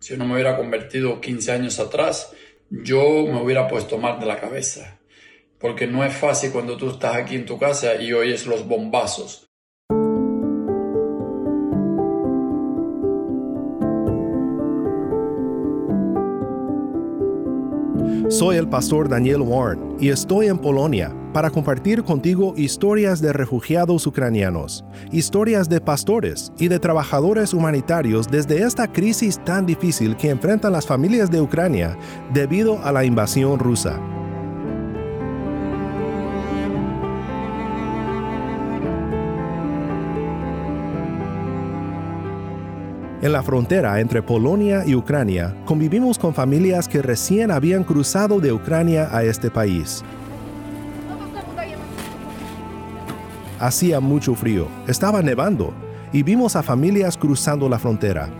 Si no me hubiera convertido 15 años atrás, yo me hubiera puesto mal de la cabeza. Porque no es fácil cuando tú estás aquí en tu casa y oyes los bombazos. Soy el pastor Daniel Warren y estoy en Polonia para compartir contigo historias de refugiados ucranianos, historias de pastores y de trabajadores humanitarios desde esta crisis tan difícil que enfrentan las familias de Ucrania debido a la invasión rusa. En la frontera entre Polonia y Ucrania, convivimos con familias que recién habían cruzado de Ucrania a este país. Hacía mucho frío, estaba nevando, y vimos a familias cruzando la frontera.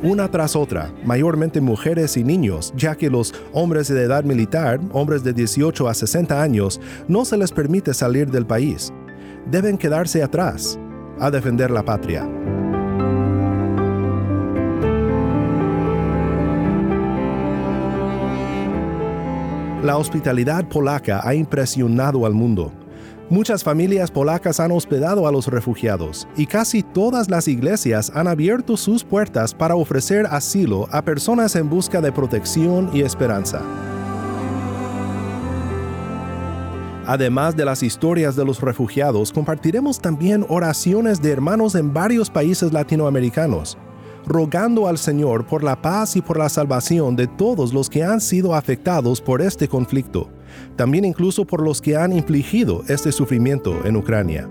Una tras otra, mayormente mujeres y niños, ya que los hombres de edad militar, hombres de 18 a 60 años, no se les permite salir del país. Deben quedarse atrás a defender la patria. La hospitalidad polaca ha impresionado al mundo. Muchas familias polacas han hospedado a los refugiados y casi todas las iglesias han abierto sus puertas para ofrecer asilo a personas en busca de protección y esperanza. Además de las historias de los refugiados, compartiremos también oraciones de hermanos en varios países latinoamericanos, rogando al Señor por la paz y por la salvación de todos los que han sido afectados por este conflicto, también incluso por los que han infligido este sufrimiento en Ucrania.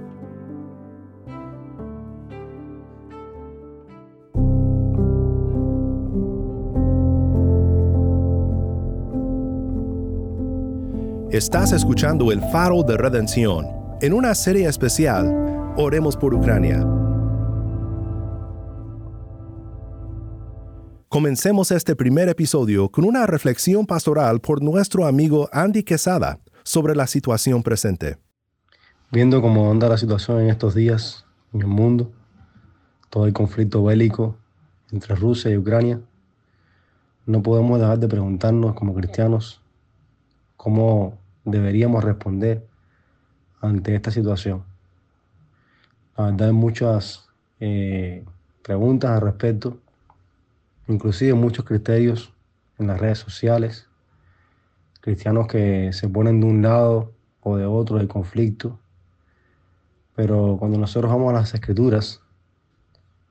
Estás escuchando el faro de redención. En una serie especial, Oremos por Ucrania. Comencemos este primer episodio con una reflexión pastoral por nuestro amigo Andy Quesada sobre la situación presente. Viendo cómo anda la situación en estos días en el mundo, todo el conflicto bélico entre Rusia y Ucrania, no podemos dejar de preguntarnos como cristianos cómo deberíamos responder ante esta situación. La verdad hay muchas eh, preguntas al respecto, inclusive muchos criterios en las redes sociales, cristianos que se ponen de un lado o de otro del conflicto, pero cuando nosotros vamos a las escrituras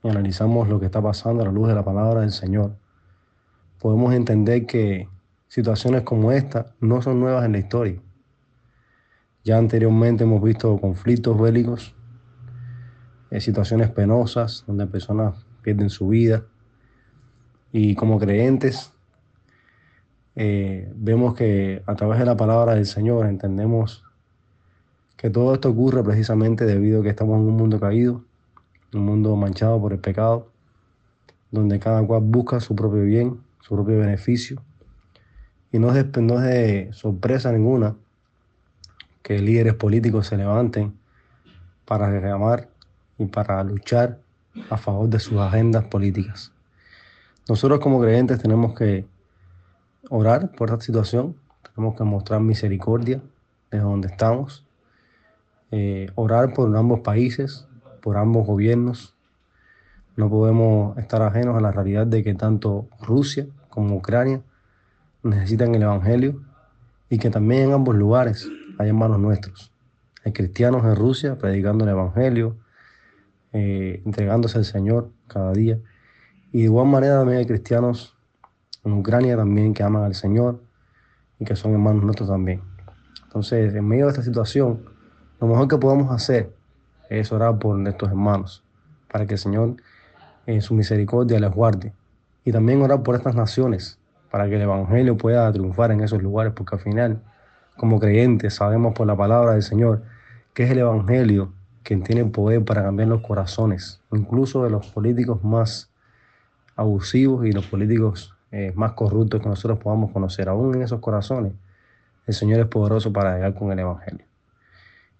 y analizamos lo que está pasando a la luz de la palabra del Señor, podemos entender que situaciones como esta no son nuevas en la historia. Ya anteriormente hemos visto conflictos bélicos, eh, situaciones penosas donde personas pierden su vida. Y como creyentes, eh, vemos que a través de la palabra del Señor entendemos que todo esto ocurre precisamente debido a que estamos en un mundo caído, un mundo manchado por el pecado, donde cada cual busca su propio bien, su propio beneficio y no es, de, sorpresa ninguna que líderes políticos se levanten para reclamar y para luchar a favor de sus agendas políticas. Nosotros como creyentes tenemos que orar por esta situación, tenemos que mostrar misericordia desde donde estamos, eh, orar por ambos países, por ambos gobiernos. No podemos estar ajenos a la realidad de que tanto Rusia como Ucrania necesitan el Evangelio y que también en ambos lugares hay hermanos nuestros. Hay cristianos en Rusia predicando el Evangelio, eh, entregándose al Señor cada día. Y de igual manera también hay cristianos en Ucrania también que aman al Señor y que son hermanos nuestros también. Entonces, en medio de esta situación, lo mejor que podemos hacer es orar por estos hermanos, para que el Señor en su misericordia les guarde. Y también orar por estas naciones, para que el Evangelio pueda triunfar en esos lugares, porque al final, como creyentes, sabemos por la palabra del Señor que es el Evangelio quien tiene poder para cambiar los corazones, incluso de los políticos más abusivos y los políticos eh, más corruptos que nosotros podamos conocer. Aún en esos corazones, el Señor es poderoso para llegar con el Evangelio.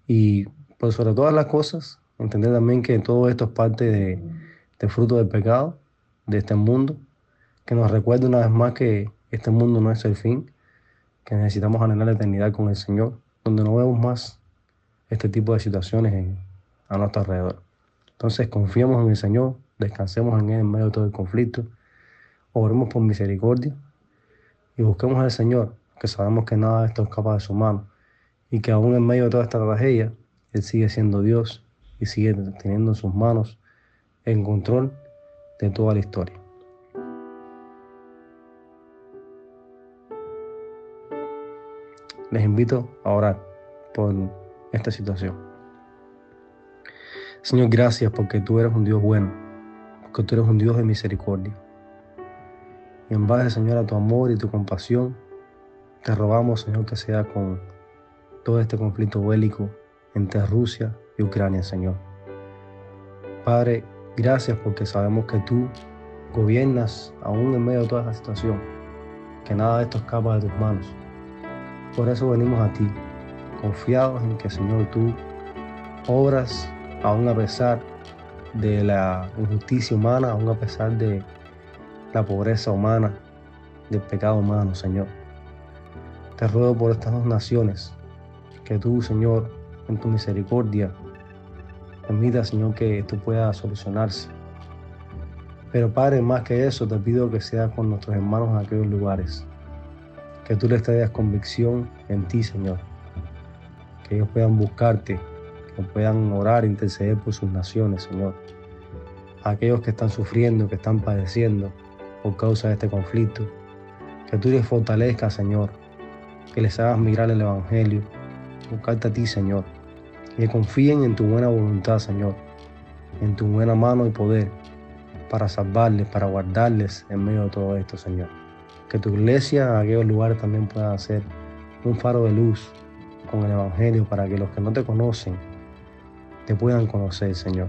Y por sobre todas las cosas, entender también que todo esto es parte de, de fruto del pecado de este mundo, que nos recuerde una vez más que este mundo no es el fin, que necesitamos anhelar la eternidad con el Señor, donde no vemos más este tipo de situaciones a nuestro alrededor. Entonces confiemos en el Señor, descansemos en Él en medio de todo el conflicto, oremos por misericordia y busquemos al Señor, que sabemos que nada de esto escapa de su mano y que aún en medio de toda esta tragedia, Él sigue siendo Dios y sigue teniendo en sus manos el control de toda la historia. Les invito a orar por esta situación. Señor, gracias porque tú eres un Dios bueno, porque tú eres un Dios de misericordia. Y en base, Señor, a tu amor y tu compasión, te rogamos, Señor, que sea con todo este conflicto bélico entre Rusia y Ucrania, Señor. Padre, gracias porque sabemos que tú gobiernas aún en medio de toda esta situación, que nada de esto escapa de tus manos. Por eso venimos a ti, confiados en que, Señor, tú obras aún a pesar de la injusticia humana, aún a pesar de la pobreza humana, del pecado humano, Señor. Te ruego por estas dos naciones, que tú, Señor, en tu misericordia, permita, Señor, que esto pueda solucionarse. Pero Padre, más que eso, te pido que sea con nuestros hermanos en aquellos lugares. Que tú les traigas convicción en ti, Señor. Que ellos puedan buscarte, que puedan orar, interceder por sus naciones, Señor. aquellos que están sufriendo, que están padeciendo por causa de este conflicto. Que tú les fortalezcas, Señor que les hagas mirar el Evangelio, buscarte a ti, Señor, que confíen en tu buena voluntad, Señor, en tu buena mano y poder para salvarles, para guardarles en medio de todo esto, Señor. Que tu iglesia en aquellos lugares también pueda ser un faro de luz con el Evangelio para que los que no te conocen te puedan conocer, Señor.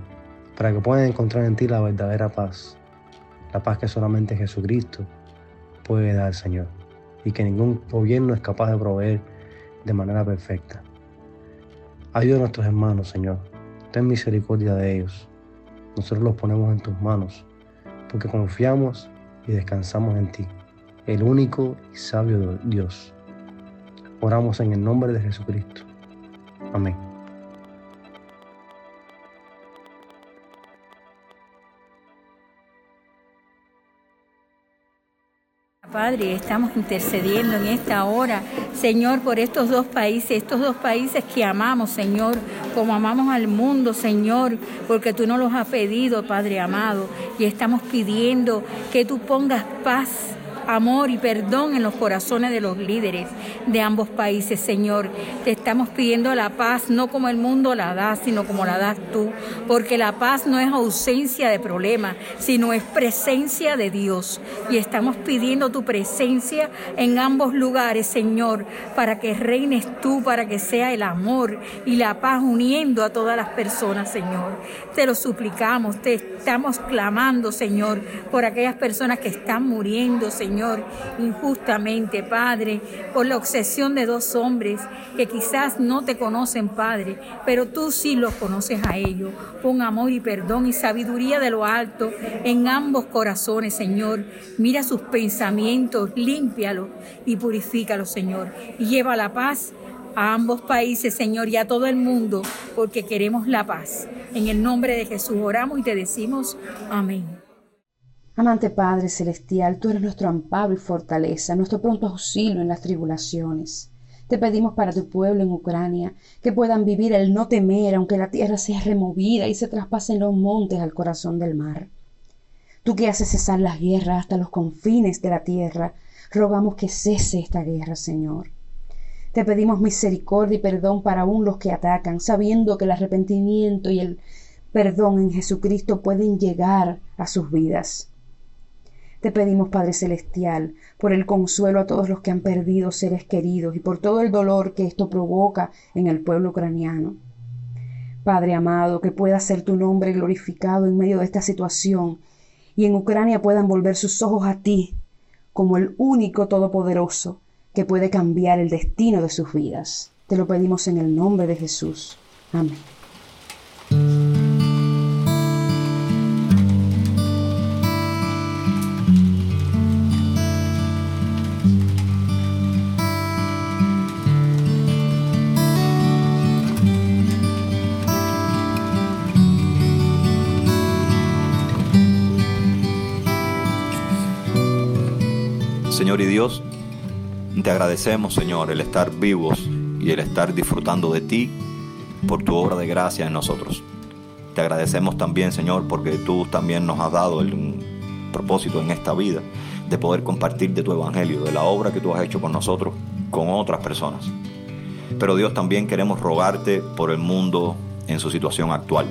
Para que puedan encontrar en ti la verdadera paz. La paz que solamente Jesucristo puede dar, Señor y que ningún gobierno es capaz de proveer de manera perfecta. Ayuda a nuestros hermanos, Señor. Ten misericordia de ellos. Nosotros los ponemos en tus manos, porque confiamos y descansamos en ti, el único y sabio Dios. Oramos en el nombre de Jesucristo. Amén. Padre, estamos intercediendo en esta hora, Señor, por estos dos países, estos dos países que amamos, Señor, como amamos al mundo, Señor, porque tú nos los has pedido, Padre amado, y estamos pidiendo que tú pongas paz amor y perdón en los corazones de los líderes de ambos países, Señor. Te estamos pidiendo la paz, no como el mundo la da, sino como la das tú, porque la paz no es ausencia de problemas, sino es presencia de Dios. Y estamos pidiendo tu presencia en ambos lugares, Señor, para que reines tú, para que sea el amor y la paz uniendo a todas las personas, Señor. Te lo suplicamos, te estamos clamando, Señor, por aquellas personas que están muriendo, Señor injustamente, Padre, por la obsesión de dos hombres que quizás no te conocen, Padre, pero tú sí los conoces a ellos. Pon amor y perdón y sabiduría de lo alto en ambos corazones, Señor. Mira sus pensamientos, límpialos y purifícalos, Señor. Y lleva la paz a ambos países, Señor, y a todo el mundo, porque queremos la paz. En el nombre de Jesús oramos y te decimos amén. Amante Padre Celestial, tú eres nuestro amparo y fortaleza, nuestro pronto auxilio en las tribulaciones. Te pedimos para tu pueblo en Ucrania que puedan vivir el no temer, aunque la tierra sea removida y se traspasen los montes al corazón del mar. Tú que haces cesar las guerras hasta los confines de la tierra, rogamos que cese esta guerra, Señor. Te pedimos misericordia y perdón para aún los que atacan, sabiendo que el arrepentimiento y el perdón en Jesucristo pueden llegar a sus vidas. Te pedimos, Padre Celestial, por el consuelo a todos los que han perdido seres queridos y por todo el dolor que esto provoca en el pueblo ucraniano. Padre amado, que pueda ser tu nombre glorificado en medio de esta situación y en Ucrania puedan volver sus ojos a ti como el único todopoderoso que puede cambiar el destino de sus vidas. Te lo pedimos en el nombre de Jesús. Amén. Señor y Dios, te agradecemos, Señor, el estar vivos y el estar disfrutando de ti por tu obra de gracia en nosotros. Te agradecemos también, Señor, porque tú también nos has dado el propósito en esta vida de poder compartir de tu evangelio, de la obra que tú has hecho con nosotros, con otras personas. Pero Dios también queremos rogarte por el mundo en su situación actual.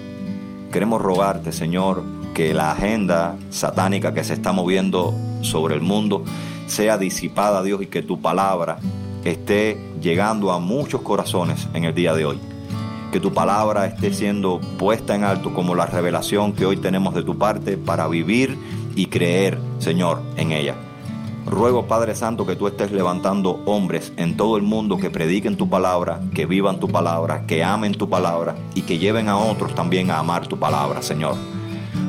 Queremos rogarte, Señor, que la agenda satánica que se está moviendo sobre el mundo sea disipada, Dios, y que tu palabra esté llegando a muchos corazones en el día de hoy. Que tu palabra esté siendo puesta en alto como la revelación que hoy tenemos de tu parte para vivir y creer, Señor, en ella. Ruego, Padre Santo, que tú estés levantando hombres en todo el mundo que prediquen tu palabra, que vivan tu palabra, que amen tu palabra y que lleven a otros también a amar tu palabra, Señor.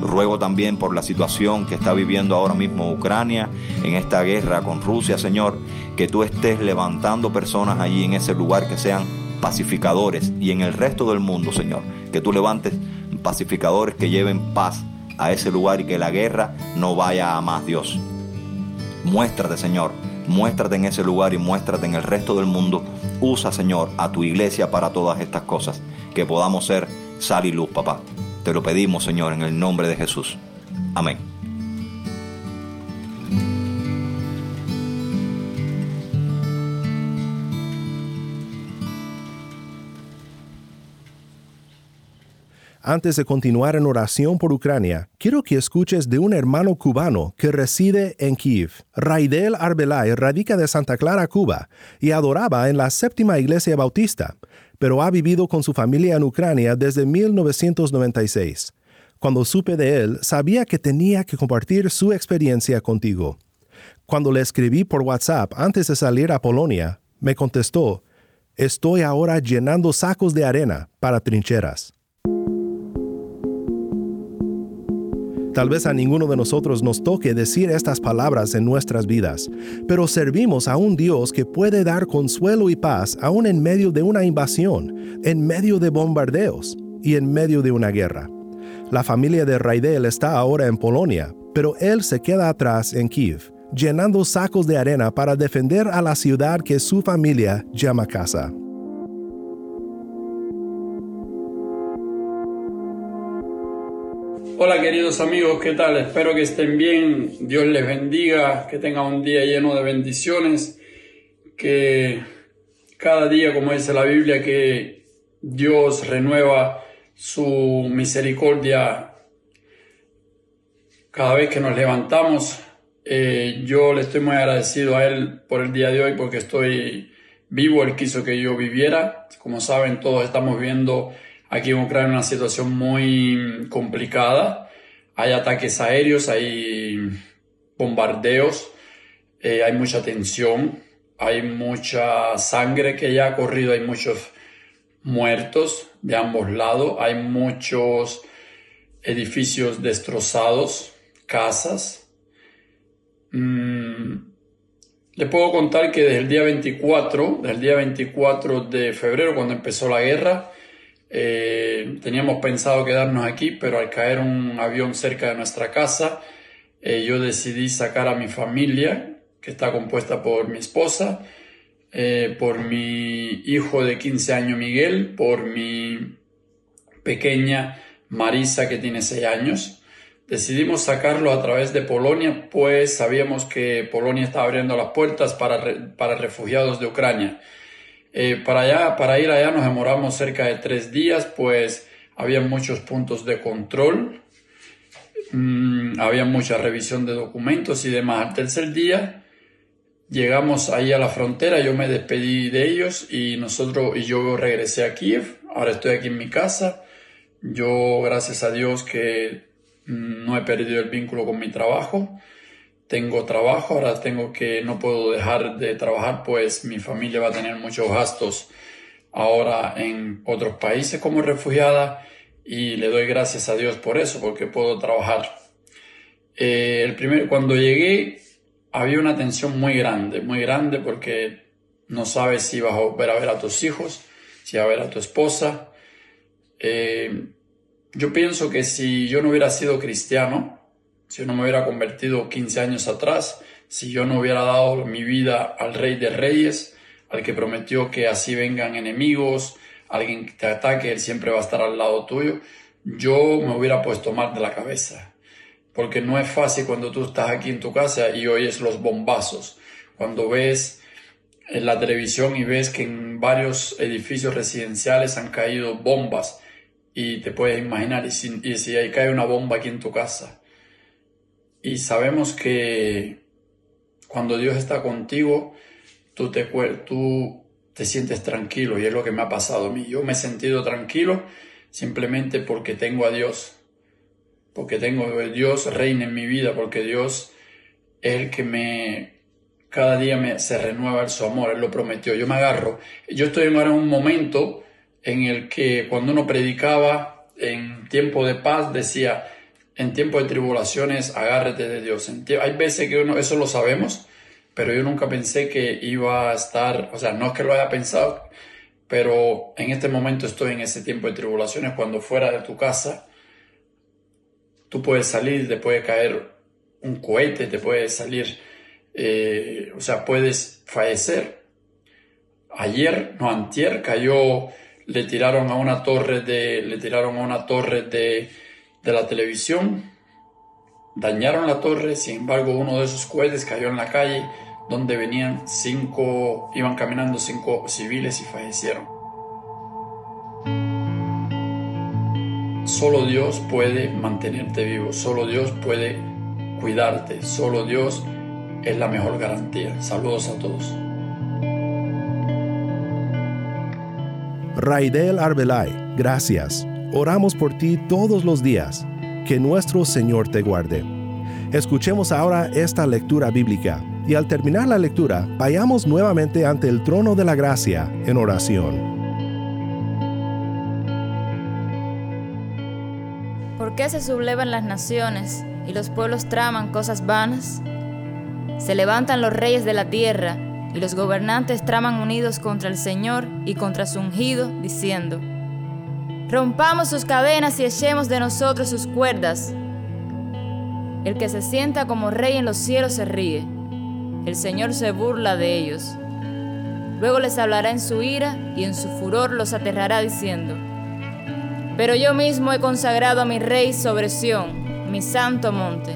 Ruego también por la situación que está viviendo ahora mismo Ucrania en esta guerra con Rusia, Señor, que tú estés levantando personas allí en ese lugar que sean pacificadores y en el resto del mundo, Señor, que tú levantes pacificadores que lleven paz a ese lugar y que la guerra no vaya a más, Dios. Muéstrate, Señor, muéstrate en ese lugar y muéstrate en el resto del mundo. Usa, Señor, a tu iglesia para todas estas cosas, que podamos ser sal y luz, papá. Te lo pedimos, Señor, en el nombre de Jesús. Amén. Antes de continuar en oración por Ucrania, quiero que escuches de un hermano cubano que reside en Kiev. Raidel Arbelay radica de Santa Clara, Cuba, y adoraba en la séptima iglesia bautista, pero ha vivido con su familia en Ucrania desde 1996. Cuando supe de él, sabía que tenía que compartir su experiencia contigo. Cuando le escribí por WhatsApp antes de salir a Polonia, me contestó, Estoy ahora llenando sacos de arena para trincheras. Tal vez a ninguno de nosotros nos toque decir estas palabras en nuestras vidas, pero servimos a un Dios que puede dar consuelo y paz aún en medio de una invasión, en medio de bombardeos y en medio de una guerra. La familia de Raidel está ahora en Polonia, pero él se queda atrás en Kiev, llenando sacos de arena para defender a la ciudad que su familia llama casa. Hola queridos amigos, ¿qué tal? Espero que estén bien, Dios les bendiga, que tengan un día lleno de bendiciones, que cada día, como dice la Biblia, que Dios renueva su misericordia cada vez que nos levantamos. Eh, yo le estoy muy agradecido a Él por el día de hoy porque estoy vivo, Él quiso que yo viviera. Como saben, todos estamos viendo aquí en Ucrania una situación muy complicada. Hay ataques aéreos, hay bombardeos, eh, hay mucha tensión, hay mucha sangre que ya ha corrido, hay muchos muertos de ambos lados, hay muchos edificios destrozados, casas. Mm, le puedo contar que desde el día 24, desde el día 24 de febrero, cuando empezó la guerra, eh, teníamos pensado quedarnos aquí, pero al caer un avión cerca de nuestra casa, eh, yo decidí sacar a mi familia, que está compuesta por mi esposa, eh, por mi hijo de 15 años Miguel, por mi pequeña Marisa que tiene 6 años. Decidimos sacarlo a través de Polonia, pues sabíamos que Polonia estaba abriendo las puertas para, para refugiados de Ucrania. Eh, para, allá, para ir allá nos demoramos cerca de tres días, pues había muchos puntos de control, mm, había mucha revisión de documentos y demás. Al tercer día llegamos ahí a la frontera, yo me despedí de ellos y nosotros y yo regresé a Kiev. Ahora estoy aquí en mi casa. Yo, gracias a Dios, que mm, no he perdido el vínculo con mi trabajo tengo trabajo, ahora tengo que, no puedo dejar de trabajar, pues mi familia va a tener muchos gastos ahora en otros países como refugiada y le doy gracias a Dios por eso, porque puedo trabajar. Eh, el primer, cuando llegué había una tensión muy grande, muy grande porque no sabes si vas a volver a ver a tus hijos, si vas a ver a tu esposa. Eh, yo pienso que si yo no hubiera sido cristiano, si no me hubiera convertido 15 años atrás, si yo no hubiera dado mi vida al Rey de Reyes, al que prometió que así vengan enemigos, alguien que te ataque, Él siempre va a estar al lado tuyo, yo me hubiera puesto mal de la cabeza. Porque no es fácil cuando tú estás aquí en tu casa y oyes los bombazos, cuando ves en la televisión y ves que en varios edificios residenciales han caído bombas y te puedes imaginar y si, y si ahí cae una bomba aquí en tu casa. Y sabemos que cuando Dios está contigo, tú te, sientes tranquilo y es lo que me ha pasado a mí. Yo me he sentido tranquilo simplemente porque tengo a Dios, porque tengo a Dios reina en mi vida, porque Dios es el que me cada día me, se renueva su amor, Él lo prometió. Yo me agarro. Yo estoy ahora en un momento en el que cuando uno predicaba en tiempo de paz decía, en tiempo de tribulaciones, agárrate de Dios. Hay veces que uno, eso lo sabemos, pero yo nunca pensé que iba a estar, o sea, no es que lo haya pensado, pero en este momento estoy en ese tiempo de tribulaciones cuando fuera de tu casa, tú puedes salir, te puede caer un cohete, te puede salir eh, o sea, puedes fallecer. Ayer, no antier, cayó, le tiraron a una torre de, le tiraron a una torre de, de la televisión, dañaron la torre, sin embargo uno de esos cohetes cayó en la calle donde venían cinco, iban caminando cinco civiles y fallecieron. Solo Dios puede mantenerte vivo, solo Dios puede cuidarte, solo Dios es la mejor garantía. Saludos a todos. Raidel Arbelay, gracias. Oramos por ti todos los días. Que nuestro Señor te guarde. Escuchemos ahora esta lectura bíblica y al terminar la lectura vayamos nuevamente ante el trono de la gracia en oración. ¿Por qué se sublevan las naciones y los pueblos traman cosas vanas? Se levantan los reyes de la tierra, y los gobernantes traman unidos contra el Señor y contra su ungido, diciendo, Rompamos sus cadenas y echemos de nosotros sus cuerdas. El que se sienta como rey en los cielos se ríe, el Señor se burla de ellos. Luego les hablará en su ira y en su furor los aterrará diciendo, Pero yo mismo he consagrado a mi rey sobre Sión, mi santo monte.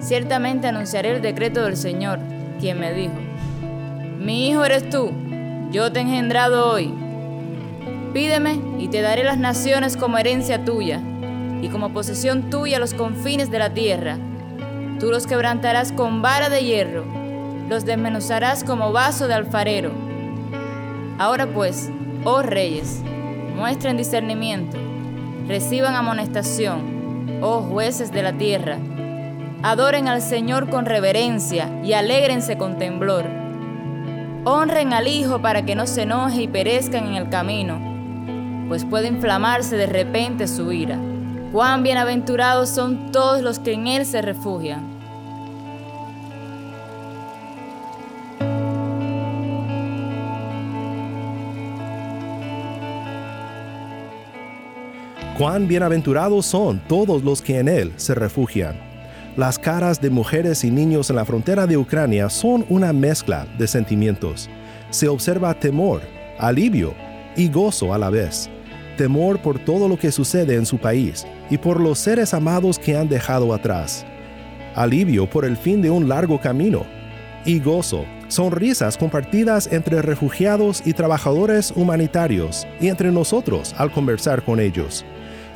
Ciertamente anunciaré el decreto del Señor, quien me dijo, Mi hijo eres tú, yo te he engendrado hoy. Pídeme y te daré las naciones como herencia tuya, y como posesión tuya los confines de la tierra. Tú los quebrantarás con vara de hierro, los desmenuzarás como vaso de alfarero. Ahora pues, oh reyes, muestren discernimiento, reciban amonestación, oh jueces de la tierra Adoren al Señor con reverencia y alégrense con temblor. Honren al Hijo para que no se enoje y perezcan en el camino, pues puede inflamarse de repente su ira. Cuán bienaventurados son todos los que en Él se refugian. Cuán bienaventurados son todos los que en Él se refugian. Las caras de mujeres y niños en la frontera de Ucrania son una mezcla de sentimientos. Se observa temor, alivio y gozo a la vez. Temor por todo lo que sucede en su país y por los seres amados que han dejado atrás. Alivio por el fin de un largo camino. Y gozo, sonrisas compartidas entre refugiados y trabajadores humanitarios y entre nosotros al conversar con ellos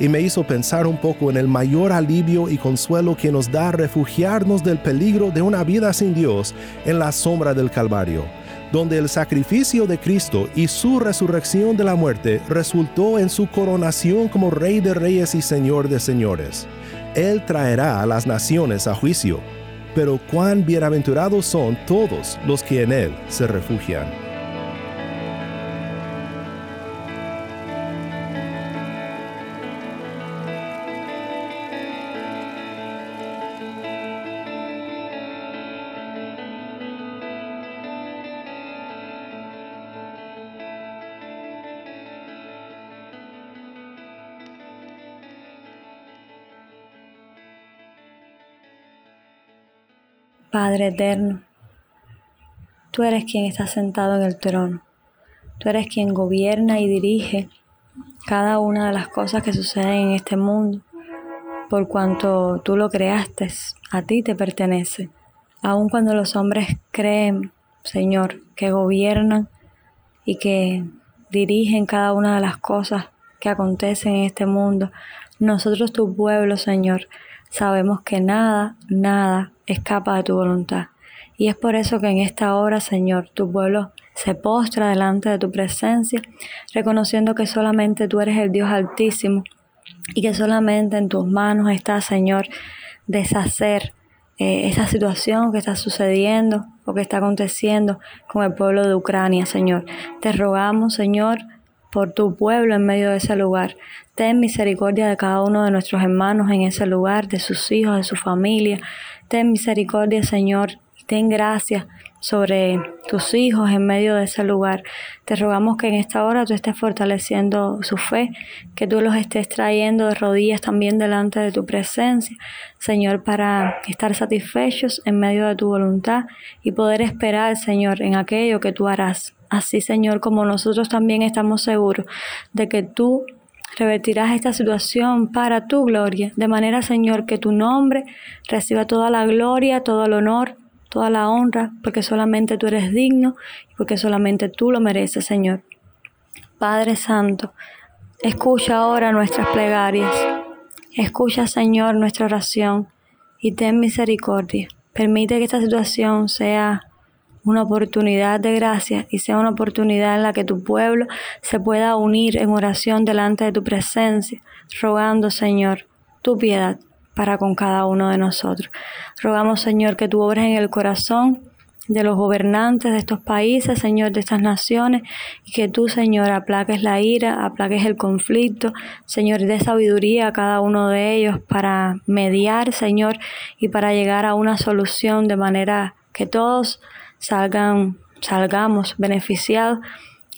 y me hizo pensar un poco en el mayor alivio y consuelo que nos da refugiarnos del peligro de una vida sin Dios en la sombra del Calvario, donde el sacrificio de Cristo y su resurrección de la muerte resultó en su coronación como Rey de Reyes y Señor de Señores. Él traerá a las naciones a juicio, pero cuán bienaventurados son todos los que en Él se refugian. Padre eterno, tú eres quien está sentado en el trono. Tú eres quien gobierna y dirige cada una de las cosas que suceden en este mundo. Por cuanto tú lo creaste, a ti te pertenece. Aun cuando los hombres creen, Señor, que gobiernan y que dirigen cada una de las cosas que acontecen en este mundo, nosotros tu pueblo, Señor, sabemos que nada, nada escapa de tu voluntad. Y es por eso que en esta hora, Señor, tu pueblo se postra delante de tu presencia, reconociendo que solamente tú eres el Dios altísimo y que solamente en tus manos está, Señor, deshacer eh, esa situación que está sucediendo o que está aconteciendo con el pueblo de Ucrania, Señor. Te rogamos, Señor, por tu pueblo en medio de ese lugar. Ten misericordia de cada uno de nuestros hermanos en ese lugar, de sus hijos, de su familia. Ten misericordia, Señor, ten gracia sobre tus hijos en medio de ese lugar. Te rogamos que en esta hora tú estés fortaleciendo su fe, que tú los estés trayendo de rodillas también delante de tu presencia, Señor, para estar satisfechos en medio de tu voluntad y poder esperar, Señor, en aquello que tú harás. Así, Señor, como nosotros también estamos seguros de que tú revertirás esta situación para tu gloria, de manera, Señor, que tu nombre reciba toda la gloria, todo el honor, toda la honra, porque solamente tú eres digno y porque solamente tú lo mereces, Señor. Padre Santo, escucha ahora nuestras plegarias, escucha, Señor, nuestra oración y ten misericordia. Permite que esta situación sea una oportunidad de gracia y sea una oportunidad en la que tu pueblo se pueda unir en oración delante de tu presencia, rogando, Señor, tu piedad para con cada uno de nosotros. Rogamos, Señor, que tú obres en el corazón de los gobernantes de estos países, Señor, de estas naciones, y que tú, Señor, aplaques la ira, aplaques el conflicto, Señor, de sabiduría a cada uno de ellos para mediar, Señor, y para llegar a una solución de manera que todos salgan, salgamos beneficiados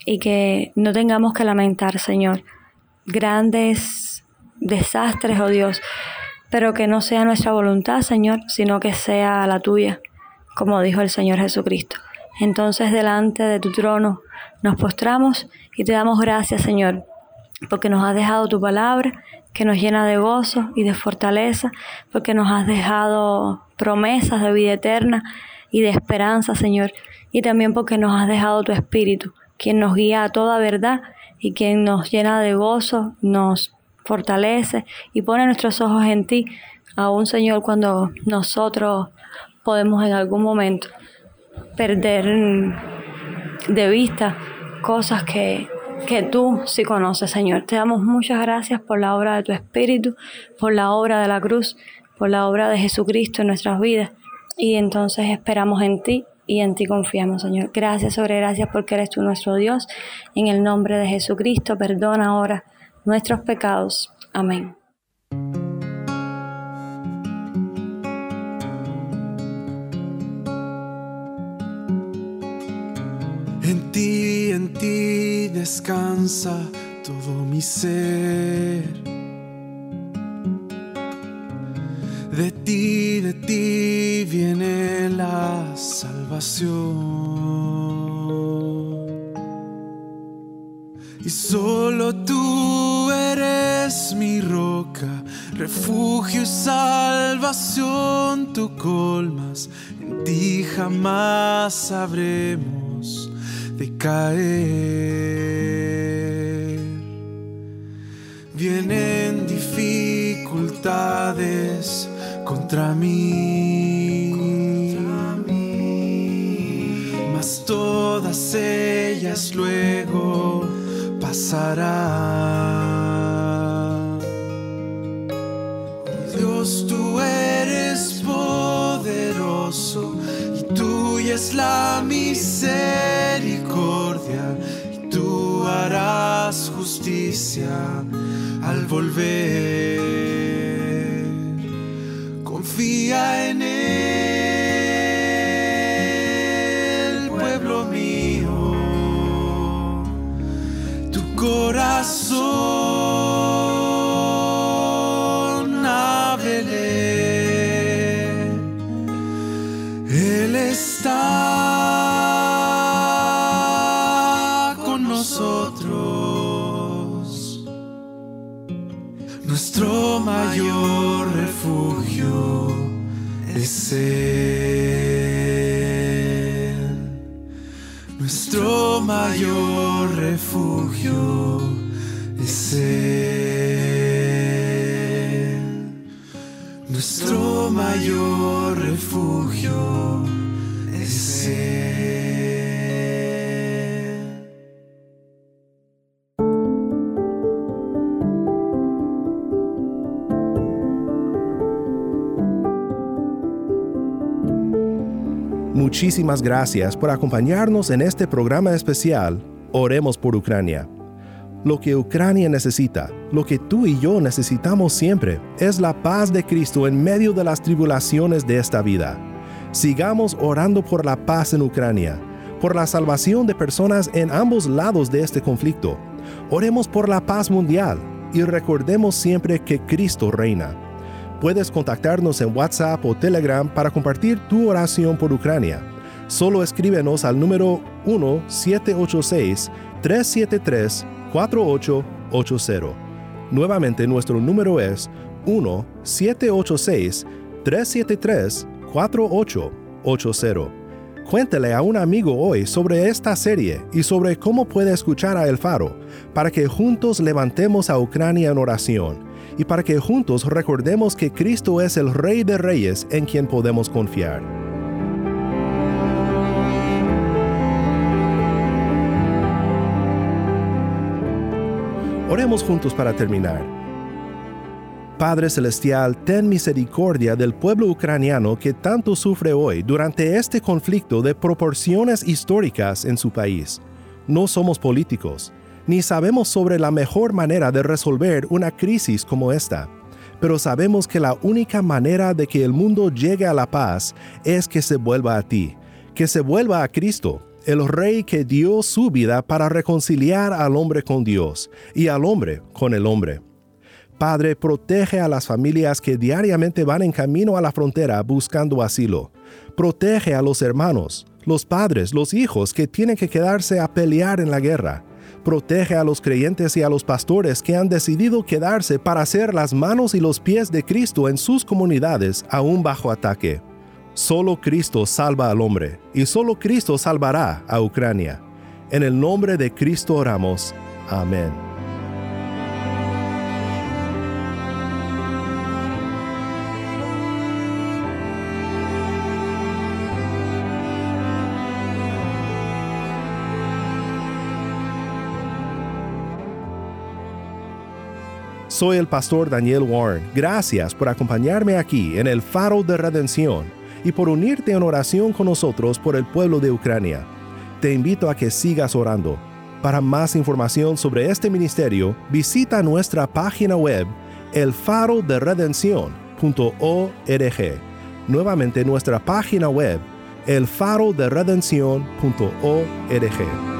y que no tengamos que lamentar, Señor, grandes desastres, oh Dios, pero que no sea nuestra voluntad, Señor, sino que sea la tuya, como dijo el Señor Jesucristo. Entonces delante de tu trono nos postramos y te damos gracias, Señor, porque nos has dejado tu palabra, que nos llena de gozo y de fortaleza, porque nos has dejado promesas de vida eterna y de esperanza, Señor, y también porque nos has dejado tu Espíritu, quien nos guía a toda verdad y quien nos llena de gozo, nos fortalece y pone nuestros ojos en ti, aún Señor, cuando nosotros podemos en algún momento perder de vista cosas que, que tú sí conoces, Señor. Te damos muchas gracias por la obra de tu Espíritu, por la obra de la cruz, por la obra de Jesucristo en nuestras vidas y entonces esperamos en ti y en ti confiamos, Señor. Gracias sobre gracias porque eres tú nuestro Dios. En el nombre de Jesucristo, perdona ahora nuestros pecados. Amén. En ti, en ti descansa todo mi ser De ti, de ti viene la salvación. Y solo tú eres mi roca, refugio y salvación, tú colmas, en ti jamás sabremos de caer. Vienen dificultades contra mí. Mas todas ellas luego pasarán. Dios, tú eres poderoso y tuya es la misericordia y tú harás justicia al volver Nuestro mayor refugio es Él. Nuestro mayor refugio es Él. Nuestro mayor refugio es Él. Muchísimas gracias por acompañarnos en este programa especial Oremos por Ucrania. Lo que Ucrania necesita, lo que tú y yo necesitamos siempre, es la paz de Cristo en medio de las tribulaciones de esta vida. Sigamos orando por la paz en Ucrania, por la salvación de personas en ambos lados de este conflicto. Oremos por la paz mundial y recordemos siempre que Cristo reina puedes contactarnos en WhatsApp o Telegram para compartir tu oración por Ucrania. Solo escríbenos al número 1-786-373-4880. Nuevamente nuestro número es 1-786-373-4880. Cuéntele a un amigo hoy sobre esta serie y sobre cómo puede escuchar a El Faro para que juntos levantemos a Ucrania en oración y para que juntos recordemos que Cristo es el Rey de Reyes en quien podemos confiar. Oremos juntos para terminar. Padre Celestial, ten misericordia del pueblo ucraniano que tanto sufre hoy durante este conflicto de proporciones históricas en su país. No somos políticos, ni sabemos sobre la mejor manera de resolver una crisis como esta, pero sabemos que la única manera de que el mundo llegue a la paz es que se vuelva a ti, que se vuelva a Cristo, el Rey que dio su vida para reconciliar al hombre con Dios y al hombre con el hombre. Padre, protege a las familias que diariamente van en camino a la frontera buscando asilo. Protege a los hermanos, los padres, los hijos que tienen que quedarse a pelear en la guerra protege a los creyentes y a los pastores que han decidido quedarse para ser las manos y los pies de Cristo en sus comunidades aún bajo ataque. Solo Cristo salva al hombre y solo Cristo salvará a Ucrania. En el nombre de Cristo oramos. Amén. Soy el pastor Daniel Warren. Gracias por acompañarme aquí en el Faro de Redención y por unirte en oración con nosotros por el pueblo de Ucrania. Te invito a que sigas orando. Para más información sobre este ministerio, visita nuestra página web elfaroderedención.org. Nuevamente nuestra página web elfaroderedención.org.